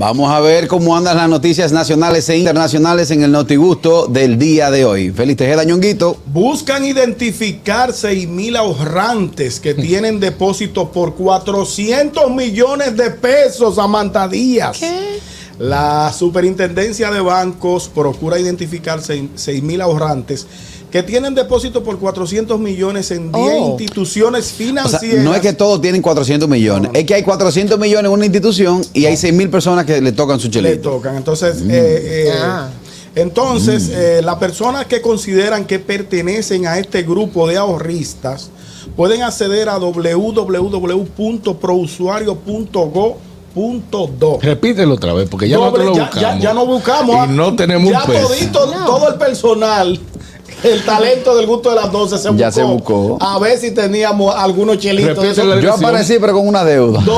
Vamos a ver cómo andan las noticias nacionales e internacionales en el Notigusto del día de hoy. Feliz Tejeda, Ñonguito. Buscan identificar 6 mil ahorrantes que tienen depósitos por 400 millones de pesos, Samantha Díaz. La superintendencia de bancos procura identificar 6 mil ahorrantes que tienen depósitos por 400 millones en 10 Oh. instituciones O sea, financieras. no es que todos tienen 400 millones, es que hay 400 millones en una institución y hay 6 mil personas que le tocan su le chelito. tocan. Entonces, Mm. eh, eh, Ah. entonces eh, las personas que consideran que pertenecen a este grupo de ahorristas pueden acceder a www.prousuario.go.do. Repítelo otra vez, porque ya Doble- nosotros lo ya, buscamos. ya- ya no buscamos. Y no tenemos ya un peso. todito, todo el personal, el talento del gusto de las 12 se buscó. Ya se buscó. A ver si teníamos algunos chelitos. Yo aparecí, pero con una deuda.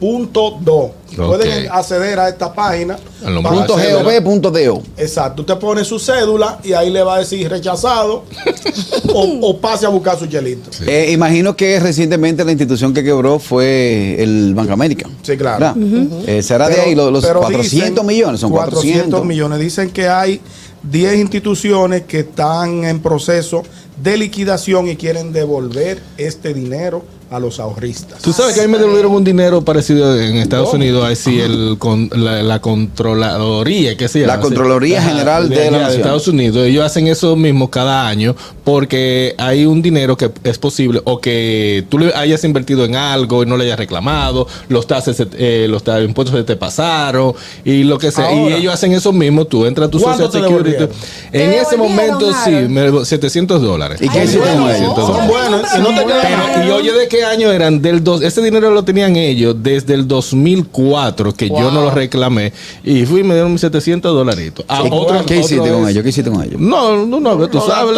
www.prousuario.go.do Pueden Ok. acceder a esta página. Punto acceder- gov, punto do. Exacto. Usted pone su cédula y ahí le va a decir rechazado o, o pase a buscar su chelito. Eh, imagino que recientemente la institución que quebró fue el Banco América. Sí, claro. Eh, será de ahí lo- los, pero 400 dicen- millones, son 400. millones. Dicen que hay 10 instituciones que están en proceso de liquidación y quieren devolver este dinero a los ahorristas. Tú sabes que a mí me devolvieron un dinero parecido en Estados ¿Cómo? Unidos, así el con, la, la controladoría, ¿qué se llama? La Contraloría Ajá, General de la Nación. Estados Unidos. Ellos hacen eso mismo cada año porque hay un dinero que es posible o que tú le hayas invertido en algo y no le hayas reclamado, los taxes, eh, los impuestos se te pasaron y lo que sea. Y ellos hacen eso mismo. Tú entras a tu ¿Cuánto Social te Security. En ¿Te ese momento sí, me devo- 700 dólares. ¿Y qué hiciste con bueno. ellos? 700 Son buenos. Y no te quedas- Pero, y oye, ¿de qué año eran? Del dos, ese dinero lo tenían ellos desde el 2004, que yo no lo reclamé. Y fui y me dieron mis 700 dolaritos. A ¿Y otro- ¿Qué hiciste otro con ellos? ¿Qué hiciste con ellos? No, no, no, tú lo sabes.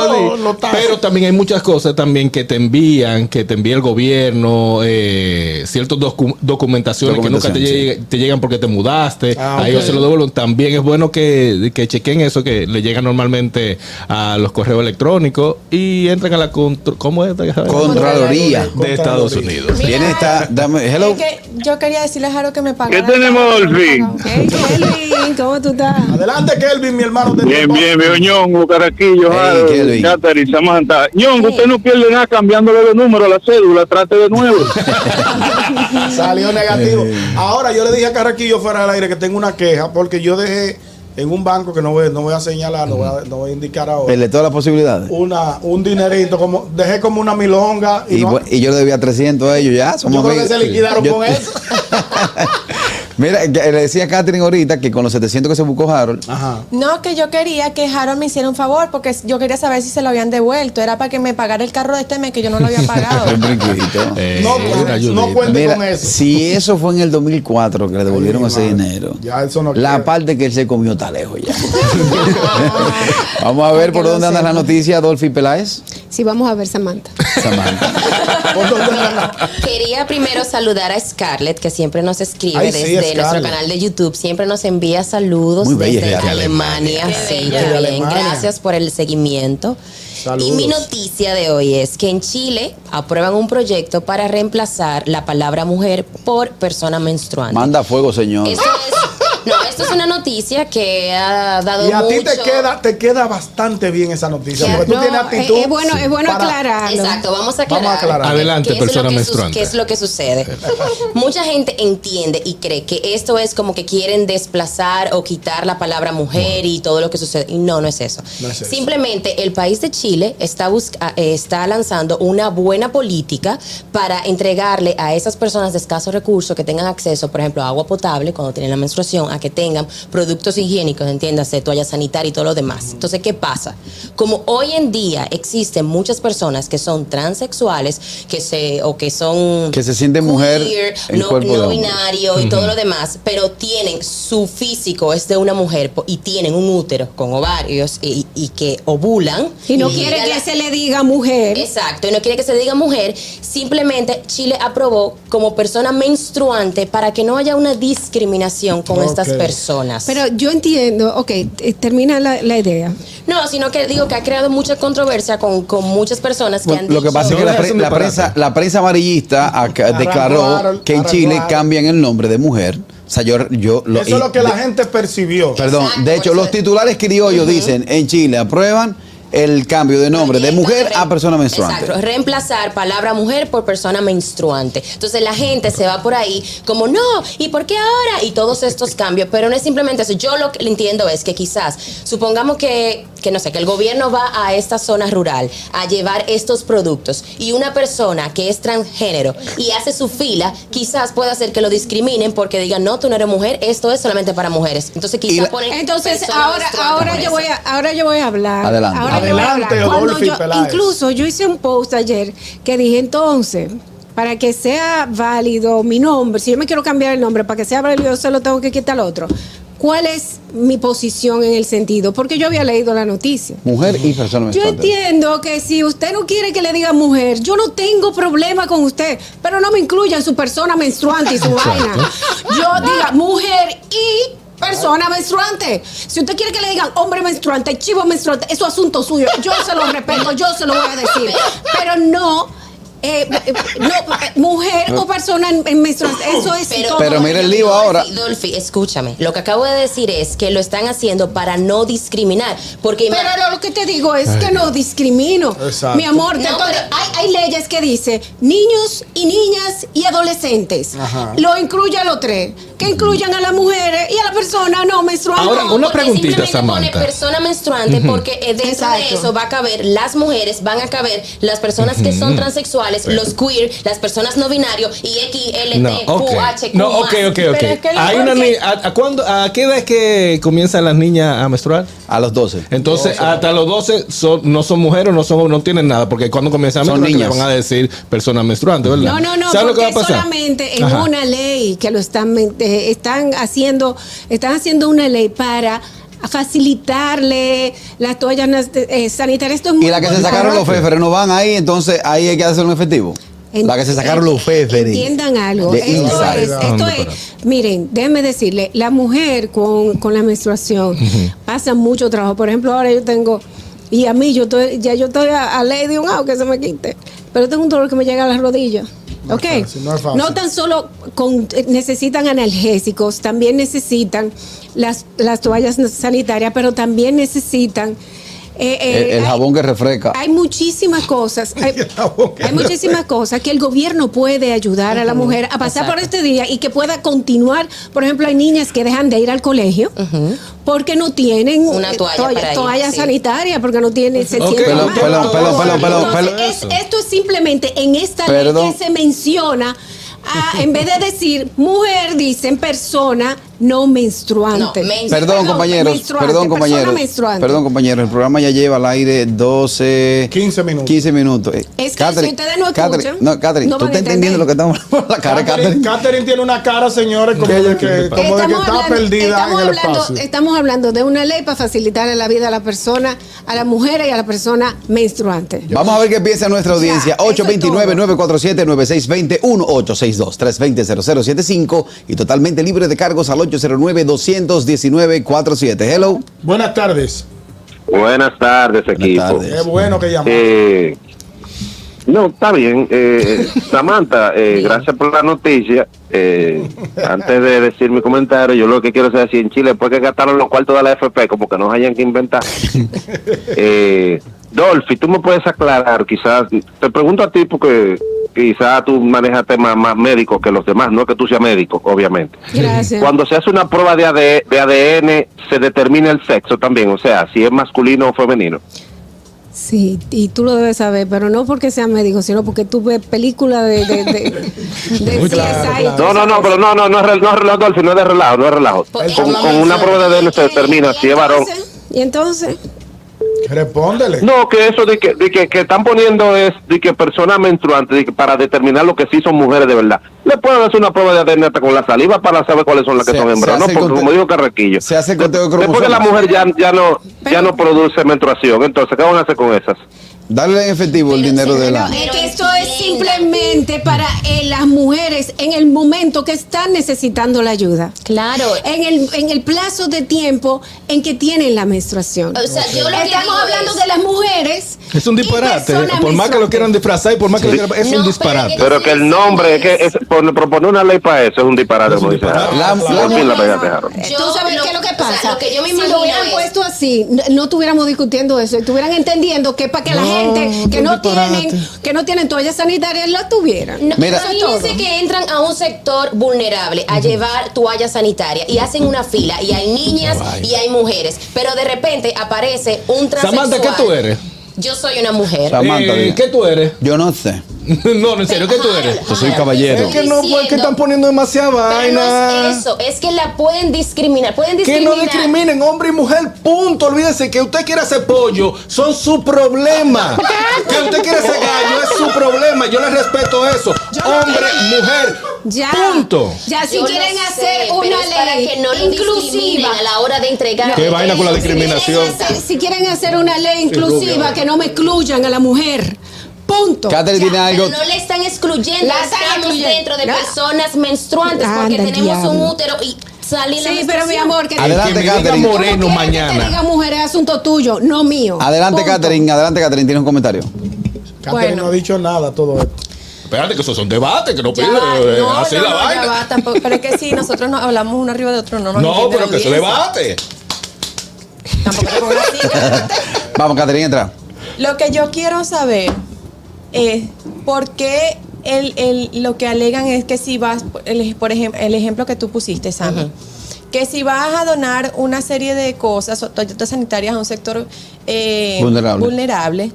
Pero también hay muchas cosas también que te envían, que te envía el gobierno, eh, ciertas docu- documentaciones que nunca te, sí. llegan porque te mudaste. Ah, a ellos se lo devuelven. También es bueno que, que chequen eso, que le llega normalmente a los correos electrónicos y entran a la ¿cómo es? Contraloría. de Estados Unidos. Mira, ¿Quién está? Dame, hello. Es que yo quería decirle a Jaro que me pagara. ¿Qué tenemos, pagaba. Hey, Kelvin, ¿cómo tú estás? Adelante, Kelvin, mi hermano. te Bien, bien, veo Ñongo, Caraquillo, Hey, Harold, Kelvin. Catherine, Samantha. Ñongo, usted no pierde nada cambiándole de número a la cédula, trate de nuevo. Salió negativo. Eh. Ahora yo le dije a Carraquillo fuera del aire que tengo una queja porque yo dejé en un banco que no voy, no voy a señalar, no voy a, no voy a indicar ahora. Perle todas las posibilidades. Una, un dinerito, como dejé como una milonga y, Y, no- bu- y yo le debía 300 a ellos ya. Somos yo creo que se liquidaron Yo- con eso. Mira, que le decía a Catherine ahorita que con los 700 que se buscó Harold, Ajá. No, que yo quería que Harold me hiciera un favor porque yo quería saber si se lo habían devuelto. Era para que me pagara el carro de este mes que yo no lo había pagado. Eh, No, pues, no cuente Mira, con eso. si eso fue en el 2004 que le devolvieron Ay, ese madre. dinero, Ya eso no la quiero. parte que él se comió está lejos ya. Vamos a ver por dónde anda la noticia, Adolfi Peláez. Sí, vamos a ver, Samantha. Samantha. ¿Por dónde anda? Quería primero saludar a Scarlett, que siempre nos escribe Ay, sí, desde Scarlett. nuestro canal de YouTube. Siempre nos envía saludos Muy desde. Alemania. Sí, bien. Alemania. Gracias por el seguimiento. Saludos. Y mi noticia de hoy es que en Chile aprueban un proyecto para reemplazar la palabra mujer por persona menstruante. Manda fuego, señor. Esto es, no, esto es una noticia que ha dado Y a ti te queda, te queda bastante bien esa noticia. Porque tú No, tienes es, actitud. es bueno, es bueno para- aclararlo. Exacto, vamos a aclarar. Vamos a aclarar. Adelante, ¿Qué es lo persona menstruante. ¿Qué es lo que sucede? Mucha gente entiende y cree que esto es como que quieren desplazar o quitar la palabra mujer y todo lo que sucede. Y no, no es eso. No es eso. Simplemente el país de Chile está, busca- eh, está lanzando una buena política para entregarle a esas personas de escasos recursos que tengan acceso, por ejemplo, a agua potable cuando tienen la menstruación, a que tengan productos higiénicos, entiéndase, toalla sanitaria y todo lo demás. Entonces, ¿qué pasa? Como hoy en día existen muchas personas que son transexuales, que se, o que son Que se sienten mujer queer, en no, cuerpo binario y todo lo demás, pero tienen su físico es de una mujer y tienen un útero con ovarios y, y que ovulan. Y no quiere que la- se le diga mujer. Exacto, y no quiere que se diga mujer. Simplemente Chile aprobó como persona menstruante para que no haya una discriminación con estas personas. Pero yo entiendo, ok, termina la, la idea. no, sino que digo que ha creado mucha controversia con, con muchas personas que Bueno, han lo que pasa es que la, es pre- la prensa, la prensa amarillista acá declaró que en Chile cambian el nombre de mujer. O sea, yo, yo lo- Eso es lo que la gente percibió. Perdón, Exacto, de hecho, los titulares criollos dicen en Chile aprueban el cambio de nombre de mujer a persona menstruante. Exacto, reemplazar palabra mujer por persona menstruante. Entonces la gente se va por ahí como, no, ¿y por qué ahora? Y todos estos cambios, pero no es simplemente eso. Yo lo que entiendo es que quizás, supongamos que, que no sé, que el gobierno va a esta zona rural a llevar estos productos y una persona que es transgénero y hace su fila, quizás pueda hacer que lo discriminen porque digan, no, tú no eres mujer, esto es solamente para mujeres. Entonces quizás la- ponen Entonces, ahora, ahora yo eso. voy a, ahora yo voy a hablar. Adelante. Ahora yo voy a Adelante, hablar. Yo- incluso yo hice un post ayer que dije entonces, para que sea válido mi nombre, si yo me quiero cambiar el nombre, para que sea válido, yo se lo tengo que quitar al otro. ¿Cuál es mi posición en el sentido? Porque yo había leído la noticia. Mujer y persona Yo menstruante. entiendo que si usted no quiere que le diga mujer, yo no tengo problema con usted, pero no me incluya en su persona menstruante y su vaina. Yo diga mujer y persona menstruante. Si usted quiere que le digan hombre menstruante, chivo menstruante, eso es asunto suyo. Yo se lo respeto, yo se lo voy a decir. Pero no. Eh, eh, no, mujer o persona en, en menstruante, eso es todo. Pero mira el lío ahora. Dolphy, escúchame. Lo que acabo de decir es que lo están haciendo para no discriminar. Porque Pero lo, lo que te digo es que no discrimino. Exacto. Mi amor, No, pero- hay, hay leyes que dice niños y niñas y adolescentes. Ajá. Lo incluye a los tres. Que incluyan a las mujeres y a la persona no menstruante. Ahora, No, una porque preguntita, simplemente Samantha. pone persona menstruante porque eh, dentro Exacto. de eso va a caber las mujeres, van a caber las personas que son transexuales, los queer, las personas no binarios y XLT, No, ok. QH, No, ok, ok, ok. Es que Hay una a, a cuándo- ¿A qué edad es que comienzan las niñas a menstruar? A los 12. Entonces, hasta los 12 son, no son mujeres, no son, no tienen nada, porque cuando comienzan a menstruar, van a decir personas menstruantes, ¿verdad? No, no, no, ¿Sabes lo que porque va a pasar? solamente en Ajá. una ley que lo están eh, están haciendo, están haciendo una ley para facilitarle las toallas nas- eh, sanitarias. Esto es muy Y la que se sacaron los feferes no van ahí, entonces ahí hay que hacer un efectivo. En- la que se sacaron los feferes. Entiendan algo. De Esto es, esto miren, déjenme decirle, la mujer con, con la menstruación pasa mucho trabajo. Por ejemplo, ahora yo tengo, y a mí yo estoy, ya yo estoy a, a ley de un agua que se me quite, pero tengo un dolor que me llega a las rodillas. No es ¿Ok? fácil, no es fácil. tan solo con- necesitan analgésicos, también necesitan las, las toallas sanitarias, pero también necesitan... eh, eh, El, el hay- jabón que refresca. hay muchísimas cosas, hay, muchísimas cosas que el gobierno puede ayudar a la mujer a pasar por este día y que pueda continuar. Por ejemplo, hay niñas que dejan de ir al colegio porque no tienen Una eh, toalla para ir, toalla sí. sanitaria, porque no tienen se Ok, sienten Pelón, mal. pelón, pelón, pelón, pelón, Entonces, es- esto es simplemente en esta Perdón. ley que se menciona. ah, en vez de decir mujer, dicen persona no menstruante. No, men- Perdón, compañeros, menstruante, perdón, compañeros. menstruante. Perdón, compañeros. El programa ya lleva al aire 12, 15 minutos. 15 minutos. Es que Catherine, si ustedes no Catherine, escuchan, no, Catherine, no tú estás entendiendo lo que estamos por la cara, Catherine, Catherine. Catherine tiene una cara, señores, como de que, como de que está hablando- perdida estamos en el hablando- espacio. estamos hablando de una ley para facilitarle la vida a la persona, a la mujer y a la persona menstruante. Vamos a ver qué piensa nuestra audiencia. Ya, eso es 829-947-9620, 1-862-320-0075 y totalmente libre de cargos al 809-219-47. Hello. Buenas tardes. Buenas tardes, equipo. tardes. Qué bueno que llamaste. Eh, no, está bien. Eh, Samantha, eh, gracias por la noticia. Eh, antes de decir mi comentario, yo lo que quiero saber si en Chile, después que gastaron los cuartos de la FP, como que nos hayan que inventar. eh, Dolphy, tú me puedes aclarar, quizás, te pregunto a ti porque quizás tú manejas temas más médicos que los demás, no que tú seas médico, obviamente. Gracias. Cuando se hace una prueba de, AD de ADN, se determina el sexo también, o sea, si es masculino o femenino. Sí, y tú lo debes saber, pero no porque sea médico, sino porque tú ves películas de, de, de, de CSI. claro, No, no, no, pero no, no, no es, re- no es relajo, no es de relajo, no es relajo. Pues, Con, él con una prueba de ADN se determina ¿Y si es varón. ¿Y entonces? Respóndele. No, que eso de que, de que, que están poniendo es de que personas menstruantes de que para determinar lo que sí son mujeres de verdad. Le pueden hacer una prueba de ADN hasta con la saliva para saber cuáles son las que Se- son hembras, ¿no? Porque como dijo Carrequillo, se hace el conteo de después que la mujer ya, ya no ya no produce menstruación, entonces ¿qué van a hacer con esas? Darle en efectivo el Pero dinero sí, de pero la. Es Pero que esto es simplemente para eh, las mujeres en el momento que están necesitando la ayuda. Claro. En el, en el plazo de tiempo en que tienen la menstruación. O sea, yo lo que Estamos digo hablando es- de las mujeres. Es un disparate. personas Por más que lo quieran disfrazar y por más que lo quieran. Es No, un pero disparate. que- Pero que el nombre, es que es, por- proponer una ley para eso es un disparate, como dice. La- Tú sabes lo- qué es lo que o sea, pasa. lo que yo me si lo hubieran es- puesto así, no, no estuviéramos discutiendo eso, estuvieran entendiendo que para que la No, gente que qué no tienen, que no tienen toallas sanitarias la tuvieran. No, Mira- imagínense que entran a un sector vulnerable a llevar toalla sanitaria y hacen una fila y hay niñas y hay mujeres, pero de repente aparece un transexual. Samantha, ¿qué tú eres? Yo soy una mujer. Samantha, Eh, diga. ¿Qué tú eres? Yo no sé. no, en serio, ¿qué tú eres? Yo soy caballero. Es que no, pues, que están poniendo demasiada Pero vaina. no es eso, es que la pueden discriminar, pueden Que discriminar. no discriminen hombre y mujer, punto. Olvídense que usted quiere hacer pollo, son su problema. que usted quiere hacer gallo es su problema. Yo le respeto eso. Hombre, mujer, Ya. punto. Ya si Yo quieren sé, hacer pero una es para ley que no inclusiva. a la hora de entregar. ¿Qué vaina con la Si quieren discriminación? hacer- Si quieren hacer una ley inclusiva que no me excluyan a la mujer. Punto. Catherine tiene algo. Pero no le están excluyendo, La están estamos excluyendo. dentro de No. personas menstruantes porque Anda, tenemos un diablo. útero y sale la Sí, pero mi amor, que Adelante, que me diga Catherine. moreno no quieres Que mañana. te diga mujer es asunto tuyo, no mío. Adelante, Punto. Catherine. Adelante, Catherine. Tienes un comentario. Catherine Bueno. no ha dicho nada todo esto. Espérate, que eso son debates, que no pide eh, no, así no, la no, ya vaina. va, tampoco, pero es que sí, nosotros no hablamos uno arriba de otro, no nos No, pero que eso debate. Tampoco así. Vamos, Catherine, entra. Lo que yo quiero saber es por qué el, el- lo que alegan es que si vas, el, por ejemplo, el ejemplo que tú pusiste, Sammy, que si vas a donar una serie de cosas o toallitas sanitarias a un sector eh, Vulnerable. vulnerable,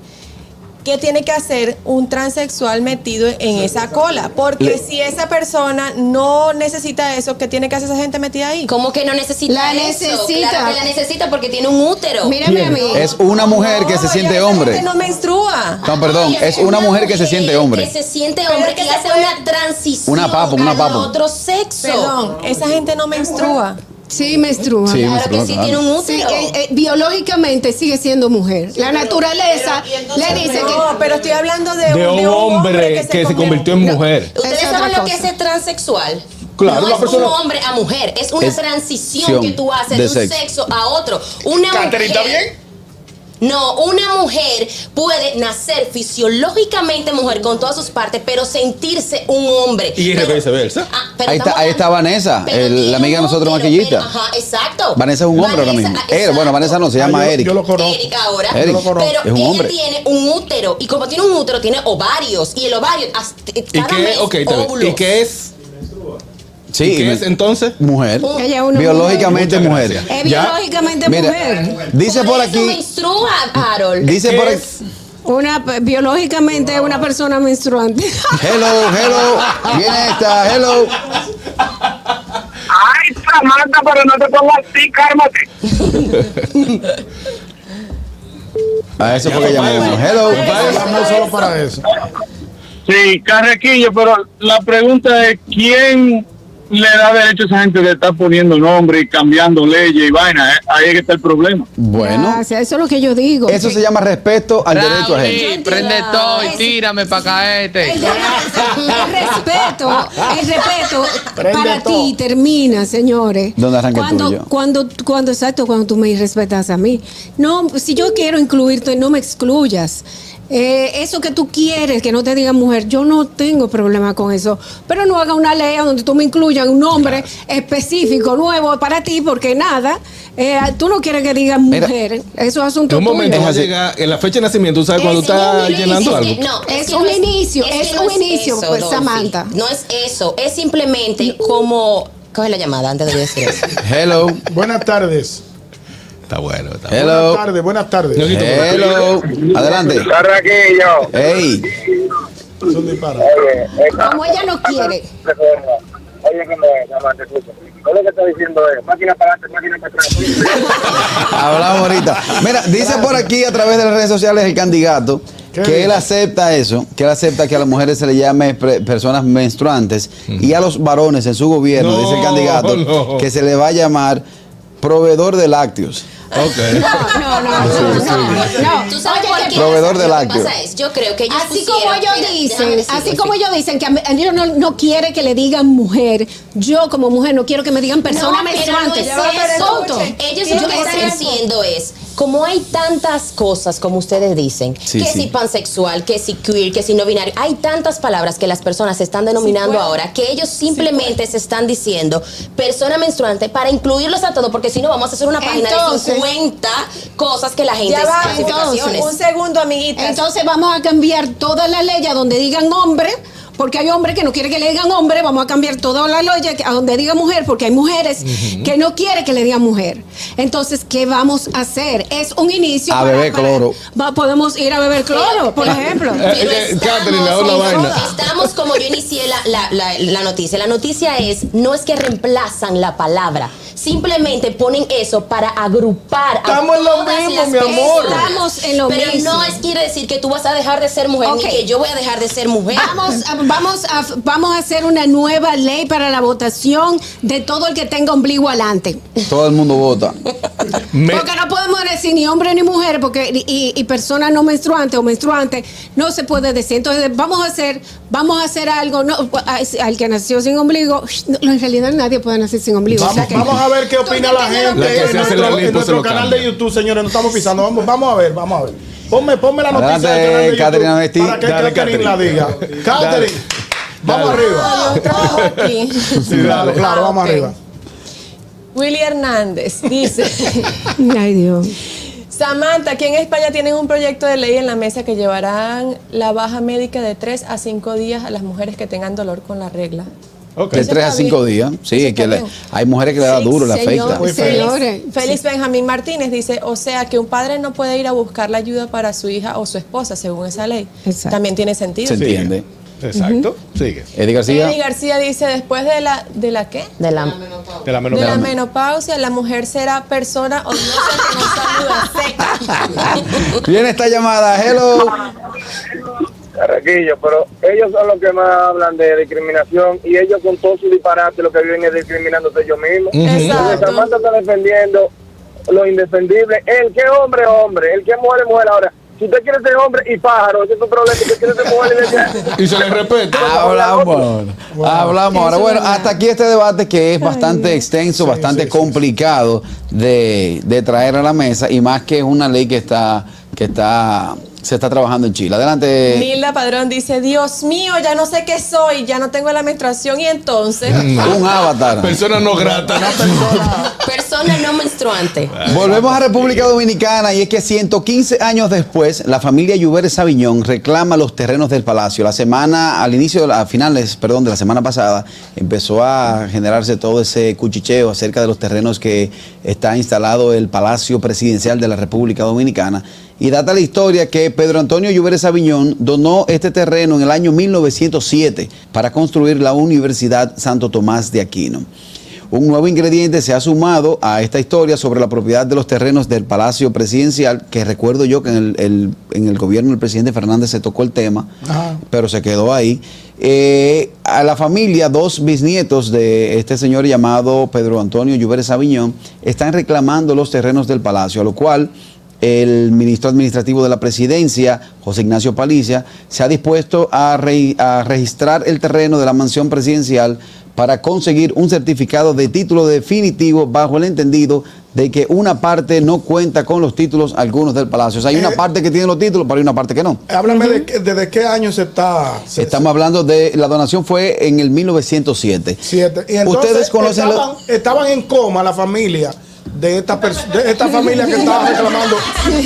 ¿qué tiene que hacer un transexual metido en esa cola? Porque Le- si esa persona no necesita eso, ¿qué tiene que hacer esa gente metida ahí? ¿Cómo que no necesita La eso? necesita. Claro que la necesita porque tiene un útero. Mírame a mí. Es una mujer que se siente hombre. no menstrua. No, perdón. Es una mujer que se siente hombre. Que se siente hombre que hace puede- una transición Una papo, una papo. otro sexo. Perdón, esa gente no menstrua. Sí, menstrua. Sí, Claro menstrua, que sí claro. tiene un Sí, útero. eh, eh, biológicamente sigue siendo mujer. la naturaleza le dice No, que. pero estoy hablando de, De un hombre que se convirtió en mujer. ¿Ustedes Es saben lo que es ser transexual? Claro, no es persona- un hombre a mujer, es una Es transición que tú haces de un sexo. sexo. a otro. Una mujer, ¿está bien? No, una mujer puede nacer fisiológicamente mujer con todas sus partes, pero sentirse un hombre. Y Pero- viceversa. Ah, pero Ahí está- ahí está Vanessa, pero el- la amiga de nosotros, útero, maquillista. pero- Ajá, exacto. Vanessa es un hombre ahora mismo. ah, Eh, bueno. Vanessa no, se Ah, llama yo, Eric. yo lo conozco. Eric ahora. Eric. Yo lo conozco. Pero Es un ella hombre. tiene un útero. Y como tiene un útero, tiene ovarios. Y el ovario, hasta- ¿Y cada qué, mes, ok, está bien. óvulos. ¿Y qué es? Sí, ¿Y qué me- es entonces? mujer. Ella es una Biológicamente mujer. Es ¿Ya? biológicamente Mira, mujer. dice por eso aquí, menstrua, Harold. dice ¿Qué por aquí. Una biológicamente es una persona menstruante. Hello, hello. Viene esta, hello. Ay, Samantha, pero no te pongas así, cálmate. A eso fue que llamamos. Hello. Llamó solo para eso. Sí, Carrequillo, pero la pregunta es, ¿quién le da derecho a esa gente de estar poniendo nombre y cambiando leyes y vaina? Eh, Ahí es que está el problema. Bueno, Gracias, eso es lo que yo digo. eso se llama respeto al derecho ajeno. entiendo. prende todo y tírame para caerte. El, respeto, el respeto Prende para todo. ti termina, señores. ¿Dónde arranca cuando, tuyo? Cuando, cuando, exacto, cuando tú me respetas a mí. No, si yo quiero incluirte, no me excluyas. Eh, eso que tú quieres, que no te digan mujer, yo no tengo problema con eso. Pero no haga una ley donde tú me incluyas un nombre específico, nuevo para ti, porque nada, eh, tú no quieres que digas Mira. mujer. Eso es asunto En un momento tuyo. va a llegar en la fecha de nacimiento, ¿tú sabes cuando Es está un llenando algo? es que no, Es que un no inicio, que es no un inicio, pues, Dolphy. Samantha. No es eso, es simplemente como. Coge la llamada antes de decir eso. Hello. Buenas tardes. Está bueno, está bueno. Hello. Buenas tardes, buenas tardes. Hello. Adelante. Carrequillo. Hey. Es un disparate. Como ella no quiere. Oye, ¿cómo es, amante? Escucha. Todo lo que está diciendo es máquina para adelante, máquina para atrás. Hablamos ahorita. Mira, dice por aquí a través de las redes sociales el candidato ¿Qué que él acepta eso, que él acepta que a las mujeres se le llame personas menstruantes y a los varones en su gobierno, No, dice el candidato, no. que se le va a llamar proveedor de lácteos. Ok. No, no, no, no, no. ¿Tú sabes Oye, por que- qué? Proveedor de Lo que lácteos. pasa es, yo creo que ellos Así como pusieron- ellos Mira, déjame dicen, así como ellos dicen que a mí- ellos no, no quiere que le digan mujer, yo como mujer no quiero que me digan persona No, menstruante. no es eso. Ellos lo que están haciendo es, como hay tantas cosas como ustedes dicen, Sí, que sí. si pansexual, que si queer, que si no binario, hay tantas palabras que las personas se están denominando ahora que ellos simplemente se están diciendo persona menstruante para incluirlos a todos, porque si no vamos a hacer una página Entonces- de 50 cosas que la gente Ya va, clasificaciones. un segundo, amiguitas. Entonces vamos a cambiar todas las leyes a donde digan hombre, porque hay hombres que no quieren que le digan hombre, vamos a cambiar todas las leyes a donde diga mujer, porque hay mujeres que no quieren que le digan mujer. Entonces, ¿qué vamos a hacer? Es un inicio. A beber cloro. va- podemos ir a beber cloro, por ejemplo. Eh, Pero eh, estamos, Catherine, una vaina. estamos como yo inicié la, la- la- la noticia. La noticia es, no es que reemplazan la palabra, simplemente ponen eso para agrupar Estamos a en lo mismo, mi amor. Estamos en lo Pero mismo. no es quiere decir que tú vas a dejar de ser mujer, Ok. ni que yo voy a dejar de ser mujer. Vamos a, vamos, a, vamos a hacer una nueva ley para la votación de todo el que tenga ombligo adelante. Todo el mundo vota. Me- Porque no podemos decir ni hombre ni mujer, porque y, y- y persona no menstruante o menstruante no se puede decir. Entonces vamos a hacer, vamos a hacer algo. No, al que nació sin ombligo, no, en realidad nadie puede nacer sin ombligo. o sea Vamos, que- vamos a ver qué opina la gente La en nuestro, la en nuestro canal cambia. de YouTube, señores. Nos estamos pisando. Vamos, vamos a ver, vamos a ver. Ponme, ponme la noticia Adelante, del canal de YouTube para que Dale, Catherine la diga. Catherine, vamos Dale. arriba. Aquí. Sí, claro, claro, Ah, vamos arriba. Willy Hernández dice, Ay, Dios. Samantha, aquí en España tienen un proyecto de ley en la mesa que llevarán la baja médica de 3 a 5 días a las mujeres que tengan dolor con la regla. De 3 a está 5 bien. días. Sí, que le- hay mujeres que le da Sí, duro, le señor, afecta. Feo. Señores, Félix Benjamín Martínez dice, o sea que un padre no puede ir a buscar la ayuda para su hija o su esposa, según esa ley. Exacto. También tiene sentido. Se entiende. Exacto. Sigue. Eddie García. Eddie García dice, después de la, ¿de la qué? De la, De la De la menopausia. menopausia, la mujer será persona odiosa que no saluda seca. Viene esta llamada. Hello. Carraquillo, pero ellos son los que más hablan de discriminación y ellos con todo su disparate lo que viven es discriminándose ellos mismos. Exacto. Samantha está defendiendo lo indefendible. El que hombre es hombre, el que mujer es mujer. Ahora, si usted quiere ser hombre y pájaro, ese es tu problema. Si usted quiere ser mujer y Y se le respeta. Hablamos. Hablamos ahora. Bueno, hasta aquí este debate que es bastante extenso, bastante sí, sí, complicado de, de traer a la mesa y más que es una ley que está que está se está trabajando en Chile. Adelante. Milda Padrón dice, Dios mío, ya no sé qué soy, ya no tengo la menstruación y entonces... Un avatar. Persona no grata. persona no menstruante. Volvemos a República Dominicana y es que 115 años después, la familia Lluveres Sabiñón reclama los terrenos del palacio. La semana, al inicio, a finales, perdón, de la semana pasada, empezó a generarse todo ese cuchicheo acerca de los terrenos que está instalado el Palacio Presidencial de la República Dominicana. Y data la historia que Pedro Antonio Lluveres Sabiñón donó este terreno en el año 1907 para construir la Universidad Santo Tomás de Aquino. Un nuevo ingrediente se ha sumado a esta historia sobre la propiedad de los terrenos del Palacio Presidencial, que recuerdo yo que en el, el- en el gobierno del presidente Fernández se tocó el tema, Ajá. pero se quedó ahí. Eh, a la familia, dos bisnietos de este señor llamado Pedro Antonio Lluveres Aviñón, están reclamando los terrenos del palacio, a lo cual el ministro administrativo de la presidencia, José Ignacio Palicia, se ha dispuesto a, re- a registrar el terreno de la mansión presidencial para conseguir un certificado de título definitivo bajo el entendido de que una parte no cuenta con los títulos algunos del palacio. O sea, hay una Eh, parte que tiene los títulos, pero hay una parte que no. Háblame de, qué- desde qué año se está. se- Estamos hablando de la donación fue en el 1907. Siete. Y entonces Ustedes conocen estaban, estaban en coma la familia de esta, de esta familia que estaba reclamando.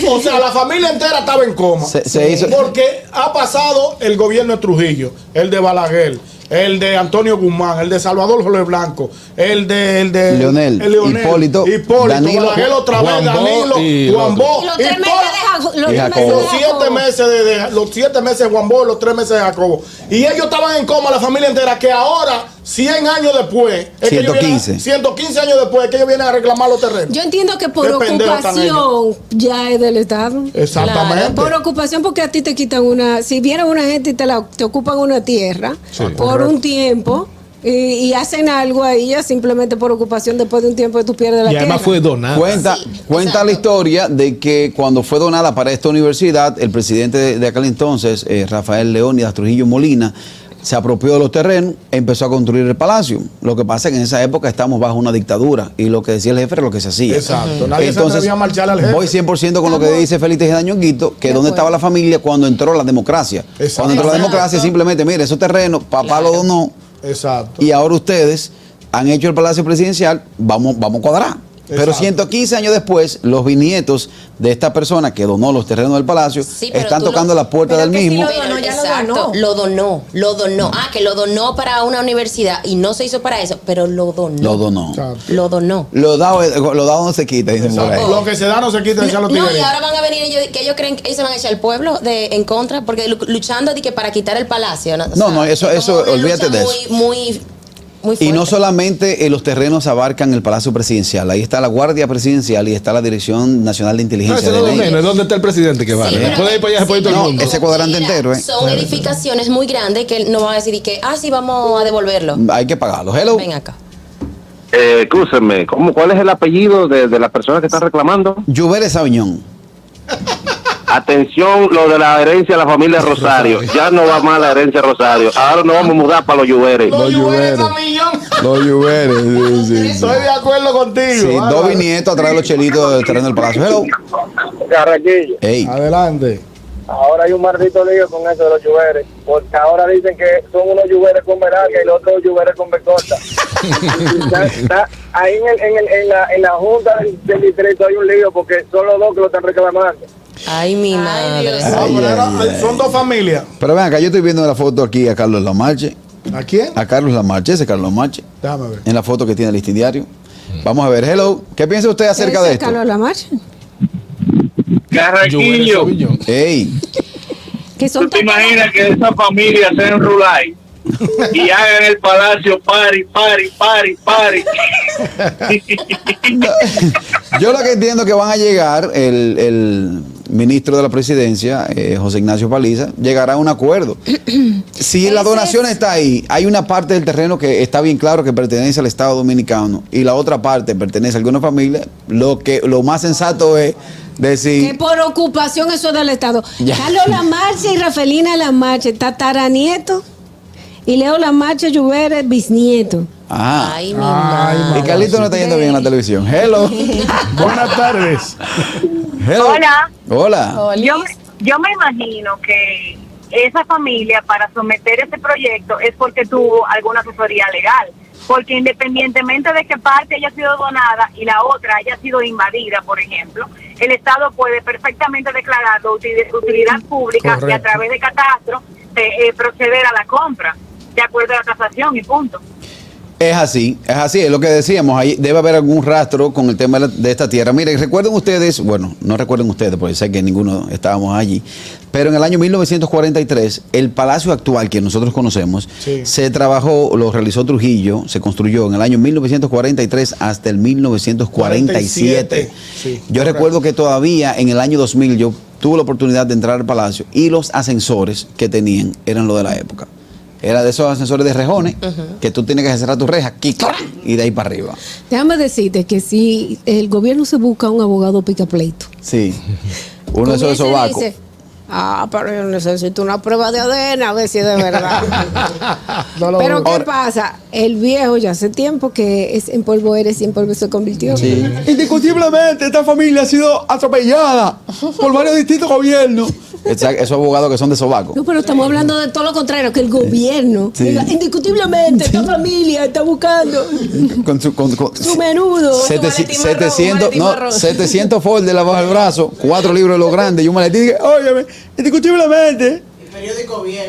O sea, la familia entera estaba en coma. Se- se hizo- Porque ha pasado el gobierno de Trujillo, el de Balaguer, el de Antonio Guzmán, el de Salvador Jorge Blanco, el de, el de Leonel, el Hipólito, Hipólito, Danilo, Balaguer otra vez, Juan Danilo, y Juan. Bo, los tres de Y siete meses de, de- los siete meses de Juan Bo, los tres meses de Jacobo. Y ellos estaban en coma, la familia entera, que ahora 100 años después. es que ellos vienen a- 115. 115 años después es que ellos vienen a reclamar los terrenos. Yo entiendo que por ocupación ya es del Estado. Exactamente. Por ocupación, porque a ti te quitan una. Si viene una gente y te, la, te ocupan una tierra Sí, por correcto. un tiempo y, y hacen algo a ella simplemente por ocupación, después de un tiempo tú pierdes la Y además tierra. fue donada. Cuenta, cuenta la historia de que cuando fue donada para esta universidad, el presidente de, de aquel entonces, eh, Rafael Leónidas Trujillo Molina, se apropió de los terrenos, empezó a construir el palacio. Lo que pasa es que en esa época estamos bajo una dictadura y lo que decía el jefe era lo que se hacía. Exacto. Nadie se atrevía a marchar al jefe. Voy 100% con lo que dice Félix Tejeda Ñonguito, que dónde estaba la familia cuando entró la democracia. Cuando entró la Exacto. democracia, simplemente, mire, esos terrenos, papá lo donó, Exacto. y ahora ustedes han hecho el palacio presidencial, vamos, vamos a cuadrar. Pero Exacto. 115 años después, los bisnietos de esta persona que donó los terrenos del palacio están tocando lo- la puerta del que si mismo. lo donó, ya lo donó. Lo donó, lo donó. Ah, que lo donó para una universidad y no se hizo para eso, pero lo donó. Lo donó. Lo donó. Lo dado, lo dado no se quita, dicen por ahí. Lo que se da no se quita, decían los No, y ahora van a venir ellos, que ellos creen que ellos se van a echar al pueblo de, en contra, porque lu- luchando de que para quitar el palacio. No, O No, no, eso- es eso, olvídate de eso. Muy, muy, muy Y no solamente eh, los terrenos abarcan el Palacio Presidencial, ahí está la Guardia Presidencial y está la Dirección Nacional de No, Inteligencia. ese es lo de menos, es donde está el presidente que vale. Sí, ir para allá, ir todo el No, mundo. ese cuadrante entero, ¿eh? Son edificaciones muy grandes que no van a decir que, ah, sí, vamos a devolverlo. Hay que pagarlo. Hello. Ven acá. Eh, escúcheme, ¿cómo, ¿cuál es el apellido de, de las personas que están reclamando? Lluveres Sabiñón. Atención, lo de la herencia de la familia Rosario. Ya no va más la herencia Rosario. Ahora nos vamos a mudar para los Lluveres. Los Lluveres. Los Lluveres, sí, sí, sí. Estoy de acuerdo contigo. Sí, dos bisnietos atrás de los chelitos del terreno del Palacio. Hello. Carraquillo. Ey. Adelante. Ahora hay un maldito lío con eso de los lluveres, porque ahora dicen que son unos lluveres con larga y los otros lluveres con B corta. Está- está- ahí en, el, en, el, en, la, en la junta del, distrito hay un lío porque son los dos que lo están reclamando. Ay, mi madre. Son dos familias. Pero ven acá, yo estoy viendo la foto aquí a Carlos Lamarche. ¿A quién? A Carlos Lamarche, ese Carlos Lamarche. Déjame ver. En la foto que tiene el listín diario. Vamos a ver, hello. ¿Qué piensa usted acerca ¿Ese de es esto? Carlos Lamarche? Carraquillo, Ey. ¿tú son te imaginas que esa familia se enrulay y hagan el palacio pari, pari, pari, pari? Yo lo que entiendo que van a llegar, el, el ministro de la presidencia, eh, José Ignacio Paliza, llegará a un acuerdo. Si la donación es- está ahí, hay una parte del terreno que está bien claro que pertenece al Estado Dominicano y la otra parte pertenece a alguna familia, lo que lo más sensato es Que decir, por ocupación eso es del Estado. Ya. Carlos Lamarche y Rafelina Lamarche, tataranieto. Y Leo Lamarche Lluveres, bisnieto. ah, Ay, mi madre. y Carlito no está yendo bien en la televisión. Hello. Buenas tardes. Hello. Hola. Hola. Yo, yo me imagino que esa familia para someter ese proyecto es porque tuvo alguna asesoría legal. Porque independientemente de que parte haya sido donada y la otra haya sido invadida, por ejemplo, el Estado puede perfectamente declararlo util- utilidad pública y a través de catastro eh, eh, proceder a la compra de acuerdo a la tasación y punto. Es así, es así, es lo que decíamos, ahí debe haber algún rastro con el tema de, esta tierra. Miren, recuerden ustedes, bueno, no recuerden ustedes, porque sé que ninguno estábamos allí, pero en el año 1943, el palacio actual que nosotros conocemos, Sí. se trabajó, lo realizó Trujillo, se construyó en el año 1943 hasta el 1947. Sí, yo correcto. recuerdo que todavía en el año 2000 yo tuve la oportunidad de entrar al palacio y los ascensores que tenían eran lo de la época. Era de esos ascensores de rejones que tú tienes que cerrar tu reja aquí, y de ahí para arriba. Déjame decirte que si el gobierno se busca un abogado pica pleito. Sí. Uno de esos dice, Ah, pero yo necesito una prueba de ADN a ver si es de verdad. No lo pero. ¿qué Ahora- pasa? El viejo ya hace tiempo que es en polvo eres y en polvo se convirtió. Indiscutiblemente, esta familia ha sido atropellada por varios distintos gobiernos. Exacto, esos abogados que son de sobaco. No, pero estamos hablando de todo lo contrario, que el gobierno, Sí. diga, indiscutiblemente, esta familia está buscando Con su, con- con- su menudo. Sete- maletín marrón, 700, maletín no, marrón. 700 folders bajo el brazo, cuatro libros de lo grande y un maletín. Dije, Óyeme, indiscutiblemente.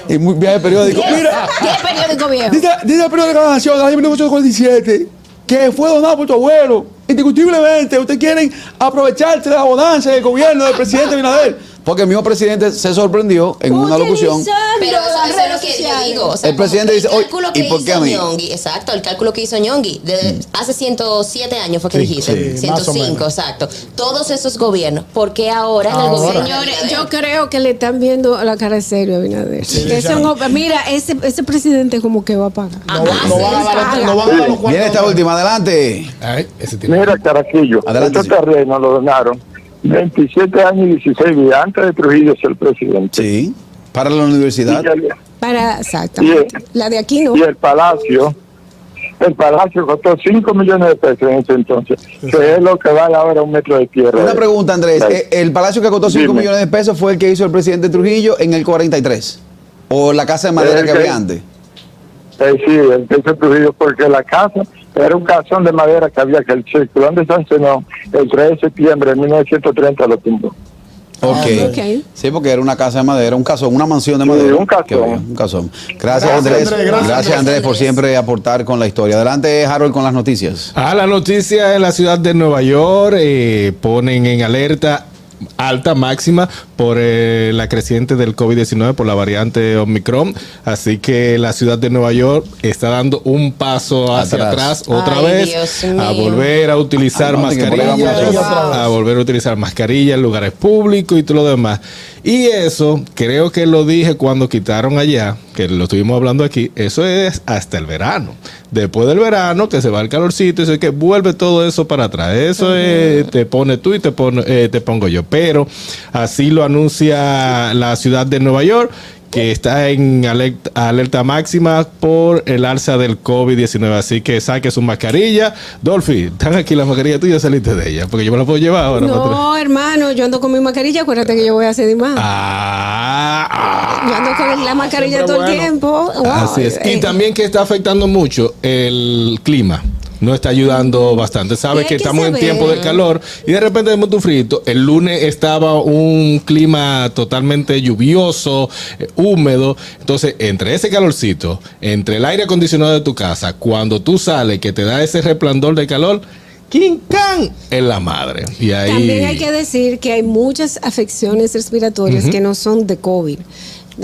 Y muy viaje periódico. Mira, ¿Qué periódico viejo? dice, dice el periódico de la Nación del año 1947 que fue donado por tu abuelo. Indiscutiblemente, ustedes quieren aprovecharse de la bonanza del gobierno del presidente Binader Porque el mismo presidente se sorprendió en una locución. Pero eso, las eso es lo que yo digo. o sea, El presidente dice, el "Oye, cálculo ¿y que por qué hizo a mí?" Ñongui, exacto, el cálculo que hizo Ñongui. de- Hace 107 años fue que Sí, dijiste. sí, más o 105, menos. exacto. Todos esos gobiernos. ¿Por qué ahora en el Ahora. gobierno? de Señores, yo creo que le están viendo la cara de serio a. Sí, son- mira, ese, ese presidente como que va a pagar. No, va- no van a dar los- no van a dar los cuartos Viene esta última, adelante. Ay, ese. Mira, Caraquillo, Adelante, estos terrenos lo donaron 27 años y 16 días antes de Trujillo ser presidente. Sí. Para la universidad. el, Para, exactamente. La de aquí no. y el palacio, el palacio costó 5 millones de pesos en ese entonces, que es lo que vale ahora un metro de tierra. Una pregunta, Andrés. Sí. Eh, ¿El palacio que costó 5 Dime. millones de pesos fue el que hizo el presidente Trujillo en el 43? ¿O la casa de madera que- había antes? Eh, sí, el que hizo Trujillo, porque la casa era un casón de madera que había que el circulón de San Zenón, el 3 de septiembre de 1930 lo tumbó. Ok. ok. Sí, porque era una casa de madera, un casón, una mansión de Sí, madera. un casón. un casón. Gracias, Gracias, Andrés. Andrés, Gracias, gracias, Andrés, por siempre aportar con la historia. Adelante, Harold, con las noticias. A la noticia en la ciudad de Nueva York eh, ponen en alerta alta máxima por eh, la creciente del COVID-19 por la variante Omicron. Así que la ciudad de Nueva York está dando un paso hacia Atrás. atrás, otra Ay, vez a volver a utilizar mascarillas, a volver a utilizar mascarillas en lugares públicos y todo lo demás. Y eso, creo que lo dije cuando quitaron allá, que lo estuvimos hablando aquí, eso es hasta el verano. Después del verano, que se va el calorcito, eso es que vuelve todo eso para atrás. Eso es, te pone tú y te, pone, eh, te pongo yo. Pero así lo anuncia la ciudad de Nueva York que está en alerta, alerta máxima por el alza del COVID-19. Así que saque su mascarilla. Dolphy, están aquí las mascarillas tuyas, saliste de ella, porque yo me la puedo llevar ahora. No, hermano, yo ando con mi mascarilla. Acuérdate que yo voy a hacer más. Ah, ah. Yo ando con la mascarilla todo el tiempo. Wow. Así es. Y Eh, también que está afectando mucho el clima. No está ayudando bastante. Sabes que que estamos en tiempo de calor y de repente vemos tu frito. El lunes estaba un clima totalmente lluvioso, eh, húmedo. Entonces, entre ese calorcito, entre el aire acondicionado de tu casa, cuando tú sales que te da ese resplandor de calor, ¡King Kang! Es la madre. Y ahí. También hay que decir que hay muchas afecciones respiratorias que no son de COVID.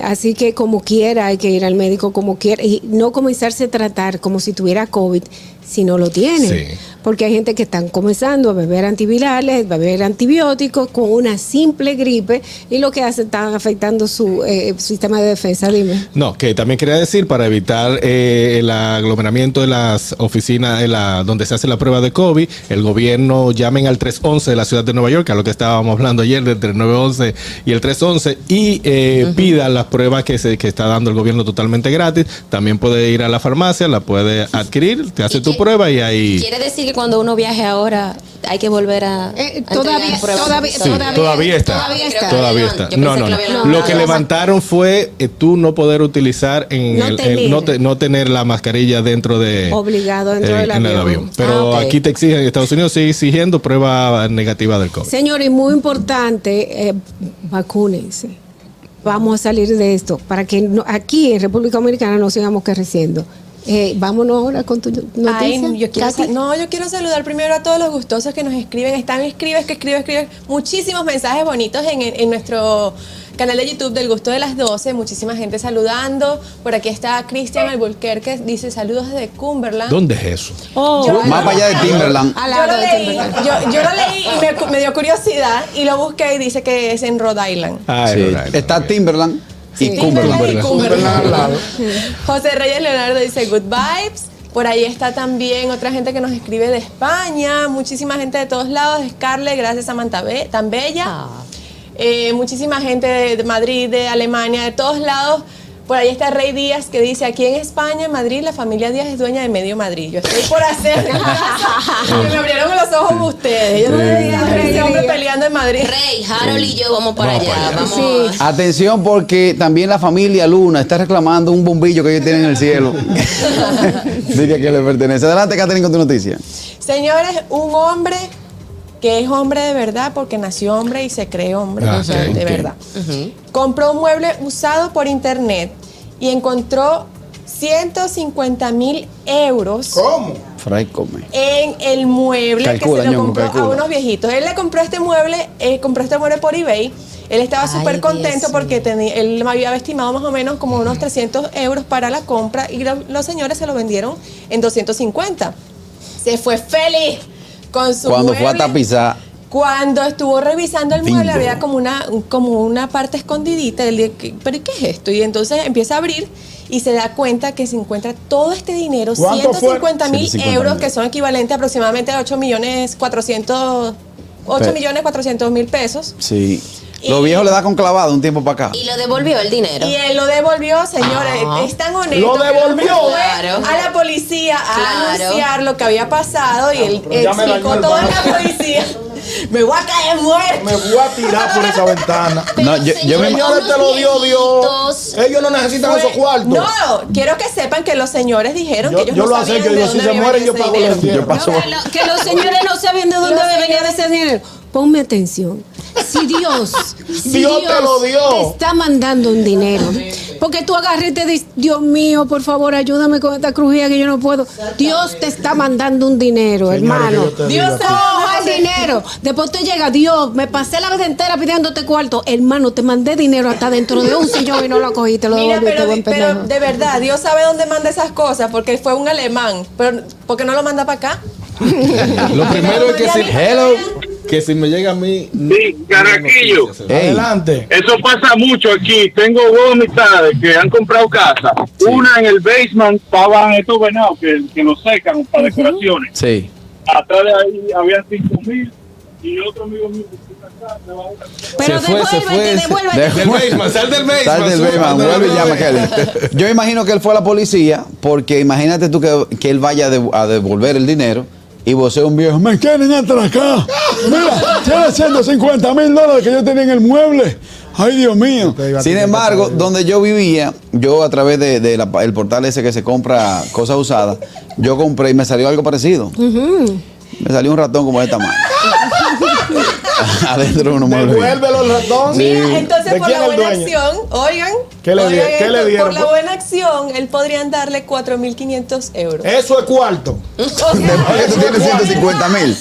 Así que como quiera hay que ir al médico como quiera y no comenzarse a tratar como si tuviera COVID si no lo tiene. Sí. Porque hay gente que están comenzando a beber antivirales, beber antibióticos con una simple gripe y lo que hace están afectando su eh, sistema de defensa. Dime. No, que también quería decir para evitar eh, el aglomeramiento de las oficinas en la, donde se hace la prueba de COVID, el gobierno llamen al 311 de la ciudad de Nueva York, a lo que estábamos hablando ayer, entre el 911 y el 311, y eh, pida las pruebas que, se, que está dando el gobierno totalmente gratis. También puede ir a la farmacia, la puede adquirir, te hace ¿Y tu prueba y ahí... Quiere decir que cuando uno viaje ahora hay que volver a. Eh, a todavía- todavía- Sí, todavía- todavía, está. todavía está. Todavía No, no, lo no. que levantaron fue eh, tú no poder utilizar en No el, el- tener. no, te- no tener la mascarilla dentro de Obligado dentro eh, del en el avión. Pero Ah, aquí te exigen, en Estados Unidos sigue exigiendo prueba negativa del COVID. Señor, y muy importante, eh, vacúnense. Vamos a salir de esto para que no- aquí en República Dominicana no sigamos creciendo. Eh, vámonos ahora con tu noticia. Ay, yo quiero no, yo quiero saludar primero a todos los gustosos que nos escriben. Están escribes, que escribes, escribes. Muchísimos mensajes bonitos en, en nuestro canal de YouTube del Gusto de las 12. Muchísima gente saludando. Por aquí está Cristian Alburquerque, dice saludos desde Cumberland. ¿Dónde es eso? Oh, Yo- Más para allá de Timberland. Yo lo, leí, yo, yo lo leí y me, me dio curiosidad y lo busqué y dice que es en Rhode Island. Ah, Sí, es verdad, Está. Timberland Sí. Y Cumberland al lado. José Reyes Leonardo dice good vibes. Por ahí está también otra gente que nos escribe de España, muchísima gente de todos lados. Scarlett, gracias Samantha Be- tan bella. Ah. Eh, muchísima gente de Madrid, de Alemania, de todos lados. Por ahí está Rey Díaz que dice, aquí en España, en Madrid, la familia Díaz es dueña de medio Madrid. Yo estoy por hacer que me abrieron los ojos ustedes. Yo no ese hombre peleando en Madrid. Rey, Harold y yo vamos para Vamos allá. para allá. Vamos. Sí. Atención porque también la familia Luna está reclamando un bombillo que ellos tienen en el cielo. Diría que le pertenece. Adelante, Catherine, con tu noticia. Señores, un hombre que es hombre de verdad porque nació hombre y se cree hombre Ah, o sea, ok, de verdad. Compró un mueble usado por internet y encontró 150 mil euros ¿Cómo? Fray come. en el mueble Calcula, que se lo compró calcula. a unos viejitos. Él le compró este mueble, eh, compró este mueble por eBay Él estaba súper contento Dios porque tenía, él me había estimado más o menos como unos 300 euros para la compra y lo- los señores se lo vendieron en 250. Se fue feliz con su Cuando fue a mueble. tapizar, Cuando estuvo revisando el mueble había como una, como una parte escondidita. Él dice, "¿Qué- ¿pero ¿y qué es esto? Y entonces empieza a abrir y se da cuenta que se encuentra todo este dinero, ¿Cuánto fue? 150 mil 150 euros, que son equivalentes aproximadamente a 8 millones 400, 8 Pe- millones 400 mil pesos. sí. Los viejos le da con clavado un tiempo para acá. Y lo devolvió el dinero. Y él lo devolvió, señores. Ah. Es tan honesto. Lo que devolvió. Claro. A la policía a Claro. anunciar lo que había pasado y él explicó todo a la policía. Me voy a caer muerto. Me voy a tirar por esa ventana. No, yo, yo me Señores, te lo dio. Dios. Ellos no necesitan Fue- esos cuartos. No, quiero que sepan que los señores dijeron Yo- que ellos yo no lo sabían acepto, de yo, dónde si se mueren, yo pago paso- No, que, lo- que los señores no sabían de dónde Los venía ese dinero. Ponme atención. Si Dios, si Dios te lo dio. te está mandando un dinero, porque tú agarras y te dices, Dios mío, por favor, ayúdame con esta crujía que yo no puedo. Dios te está mandando un dinero, hermano. te Dios sabe Coja el dinero. Después te llega, Dios, me pasé la vida entera pidiéndote cuarto. Hermano, te mandé dinero hasta dentro de un sillón y no lo cogiste, lo Mira, pero, buen pero de verdad, Dios sabe dónde manda esas cosas, porque fue un alemán. Pero, ¿por qué no lo manda para acá? Lo primero es que si, Hello. Que si me llega a mí. Sí, Carraquillo. Adelante. Eso pasa mucho aquí. Tengo dos amistades que han comprado casa. Una en el basement estaban estos venados que, que los secan para decoraciones. Sí. Atrás de ahí había cinco mil y otro amigo mío Pero se fue, se devuélvete, fue. devuélvete. Del basement, sal del basement. Sal del basement, vuelve y llama. Kelly. Yo imagino que él fue a la policía porque imagínate tú que, que él vaya a devolver el dinero y vos un viejo. Me quieren atracar. Mira, tiene 150 mil dólares que yo tenía en el mueble. Ay, Dios mío. Sin embargo, donde yo vivía, yo a través del de, la- el portal ese que se compra cosas usadas, yo compré y me salió algo parecido. Me salió un ratón como de tamaño. Adentro de unos muebles. Devuélvelo el ratón. Mira, entonces ¿De por la buena dueño? acción, oigan, ¿Qué le oigan qué le dieron? por la buena acción, él podrían darle 4.500 euros. Eso es cuarto. Después que tú tienes 150 mil.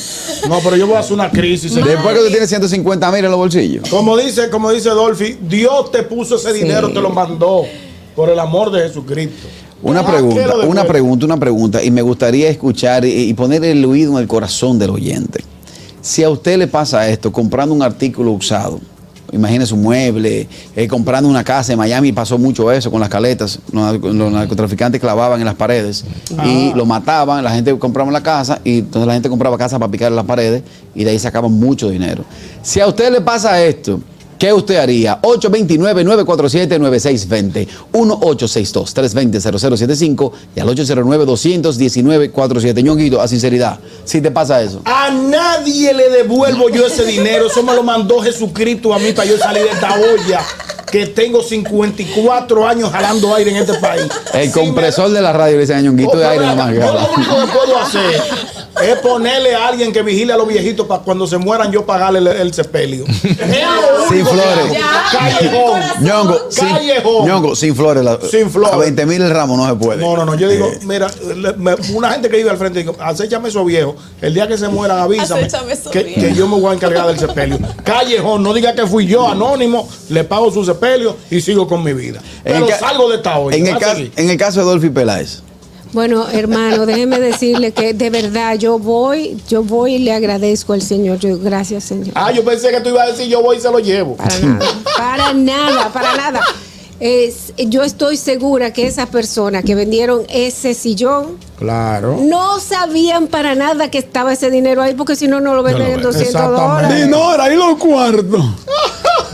No, pero yo voy a hacer una crisis. Después que tú tienes 150 mil en los bolsillos. Como dice, como dice Dolphy, Dios te puso ese dinero, te lo mandó por el amor de Jesucristo. Una Ah, ¿qué pregunta, una devuelve? pregunta, una pregunta, y me gustaría escuchar y, y poner el oído en el corazón del oyente. Si a usted le pasa esto, comprando un artículo usado, imagínese un mueble, eh, comprando una casa en Miami, pasó mucho eso con las caletas, los, narco- los narcotraficantes clavaban en las paredes y lo mataban, la gente compraba la casa y entonces la gente compraba casa para picar en las paredes y de ahí sacaban mucho dinero. Si a usted le pasa esto, ¿Qué usted haría? 829-947-9620, 1862-320-0075 y al 809-219-47. Ñonguito, a sinceridad, si te pasa eso. A nadie le devuelvo yo ese dinero. Eso me lo mandó Jesucristo a mí para yo salir de esta olla. Que tengo 54 años jalando aire en este país. El me- compresor de la radio le dice a Ñonguito de Oh, aire nomás. que puedo hacer es ponerle a alguien que vigile a los viejitos para cuando se mueran yo pagarle el, el sepelio. Sin flores. Callejón. Ñongo, sin, Callejón. Ñongo, sin flores. la- Sin flores. A 20 mil el ramo no se puede. No, no, no. Yo digo, mira, le- me- una gente que vive al frente, digo, acéchame esos viejos. El día que se mueran, avísame. Que, que yo me voy a encargar del sepelio. Callejón, no diga que fui yo, anónimo, le pago su sepelio y sigo con mi vida. Pero salgo de esta olla. En el, caso, en el caso de Dolphy Peláez. Bueno, hermano, déjeme decirle que de verdad yo voy, yo voy y le agradezco al Señor. Yo, gracias, Señor. Ah, yo pensé que tú ibas a decir yo voy y se lo llevo. Para nada, para nada, para nada. Es- yo estoy segura que esas personas que vendieron ese sillón Claro. no sabían para nada que estaba ese dinero ahí, porque si no, no lo venden en 200 Exactamente. dólares. Dinora, ahí los cuartos.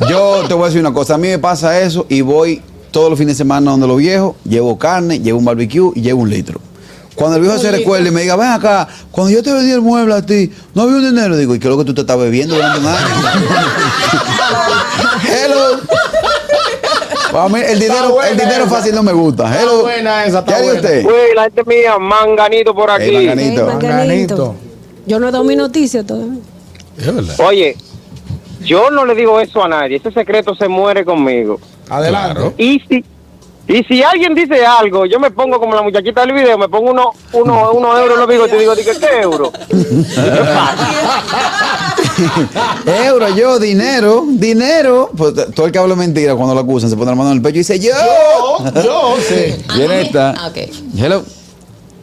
Yo te voy a decir una cosa. A mí me pasa eso y voy todos los fines de semana donde los viejos, llevo carne, llevo un barbecue y llevo un litro. Cuando el viejo se recuerde y me diga, ven acá, cuando yo te vendí el mueble a ti, no había un dinero. Digo, ¿y qué es lo que tú te estás bebiendo durante un año? Hello. Para mí, el dinero, buena el dinero esa. fácil no me gusta. Está Hello. buena esa, está ¿Qué buena. usted? Uy, la gente mía, manganito por aquí. Manganito. Manganito. Manganito. Yo no he dado mi noticia todavía. Es verdad. Oye, yo no le digo eso a nadie. Ese secreto se muere conmigo. Adelante. Y si, Y si alguien dice algo, yo me pongo como la muchachita del video, me pongo uno, uno, uno euros en los bigotes y digo, digo, ¿qué euro? Euro, yo, dinero, dinero. Pues todo el que habla mentira cuando lo acusan se pone la mano en el pecho y dice yo. Yo, yo, sí. Viene esta. Ah, ok. Hello.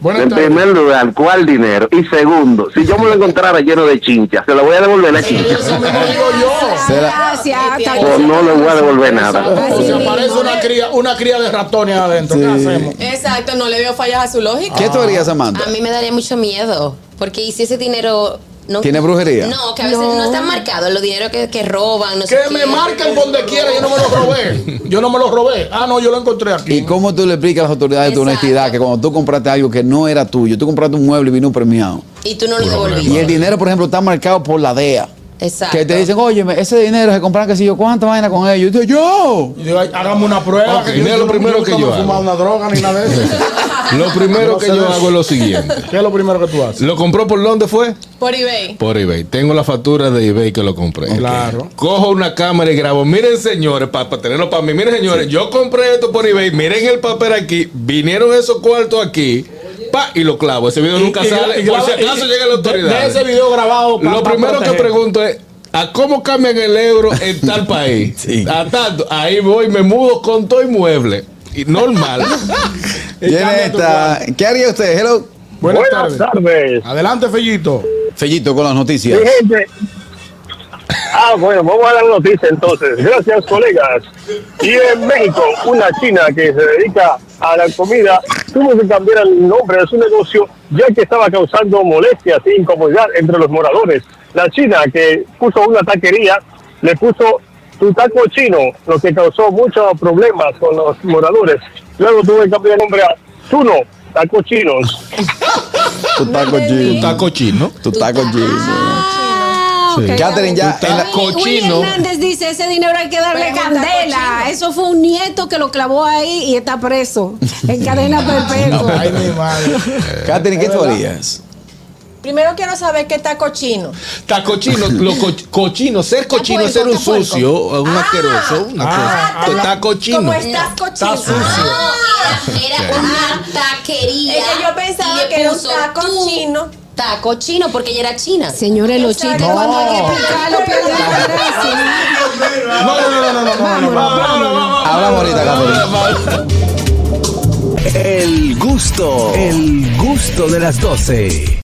Buenas En tardes. primer lugar, ¿cuál dinero? Y segundo, si yo me lo encontrara lleno de chincha, ¿se lo voy a devolver la chincha? Eso mismo digo yo. Gracias. está O no le voy a devolver nada. O se aparece una cría, una cría de ratones adentro. ¿Qué hacemos? Exacto, no le veo fallas a su lógica. ¿Qué tú harías, Samantha? A mí me daría mucho miedo. Porque ¿y si ese dinero no ¿Tiene brujería? No, que a veces no, No. están marcados los dineros que, que roban, no sé Que me qué. marquen donde quiera, yo no me lo robé. Yo no me lo robé. Ah, no, yo lo encontré aquí. ¿Y cómo tú le explicas a las autoridades tu Exacto. honestidad que cuando tú compraste algo que no era tuyo, tú compraste un mueble y vino premiado? Y tú no lo Y el devolviste. dinero, por ejemplo, está marcado por la DEA. Exacto. Que te dicen, oye, ese dinero se compran que si yo cuánta vaina con ellos. Y tú, yo. Y digo, "Ay, hágame una prueba. Ok, que yo- mira yo lo primero yo que yo hago. una droga ni nada de eso. Lo primero que yo hago es lo siguiente. ¿Qué es lo primero que tú haces? ¿Lo compró por dónde fue? Por eBay. Por eBay. Tengo la factura de eBay que lo compré. Claro. Cojo una cámara y grabo. Miren, señores, para tenerlo para mí. Miren, señores, yo compré esto por eBay. Miren el papel aquí. Vinieron esos cuartos aquí. Pa, y lo clavo. Ese video Y- nunca y sale. y por si acaso y- llega la de- autoridad. de ese video grabado pa- Lo pa primero que pregunto es. ¿A cómo cambian el euro en tal país? Sí. A tanto. Ahí voy, me mudo con todo inmueble. Y normal. Esta. ¿Qué haría usted? Hello. Buenas, Buenas tardes. tardes. Adelante, Fellito. Fellito con las noticias. Mi gente. Ah, bueno, vamos a dar noticia entonces. Gracias, colegas. Y en México, una china que se dedica a la comida tuvo que cambiar el nombre de su negocio ya que estaba causando molestias e incomodidad entre los moradores. La china que puso una taquería le puso su taco chino, lo que causó muchos problemas con los moradores. Luego tuvo que cambiar el nombre a Chuno, tacos chinos. Tu taco Tu chino. taco chino. Tu taco chino. Ah, ok. Catherine, ya. En la- taco Willy chino. Hernández dice, ese dinero hay que darle candela. Eso fue un nieto que lo clavó ahí y está preso. En cadena perpetua. Ay, mi madre. Catherine, ¿qué tú harías? Primero quiero saber qué está cochino. Está cochino, lo co- cochino, ser cochino es ser un puerco, está sucio, un asqueroso, una Ah, cosa. Está ¿Cómo cochino. estás cochino? sucio. Ah, Era una taquería. Es que yo pensaba y le que era un puso taco chino chino porque ella era china. Señores, los no. cuando hay que. No, no, no, no, no, El gusto, el gusto de las 12.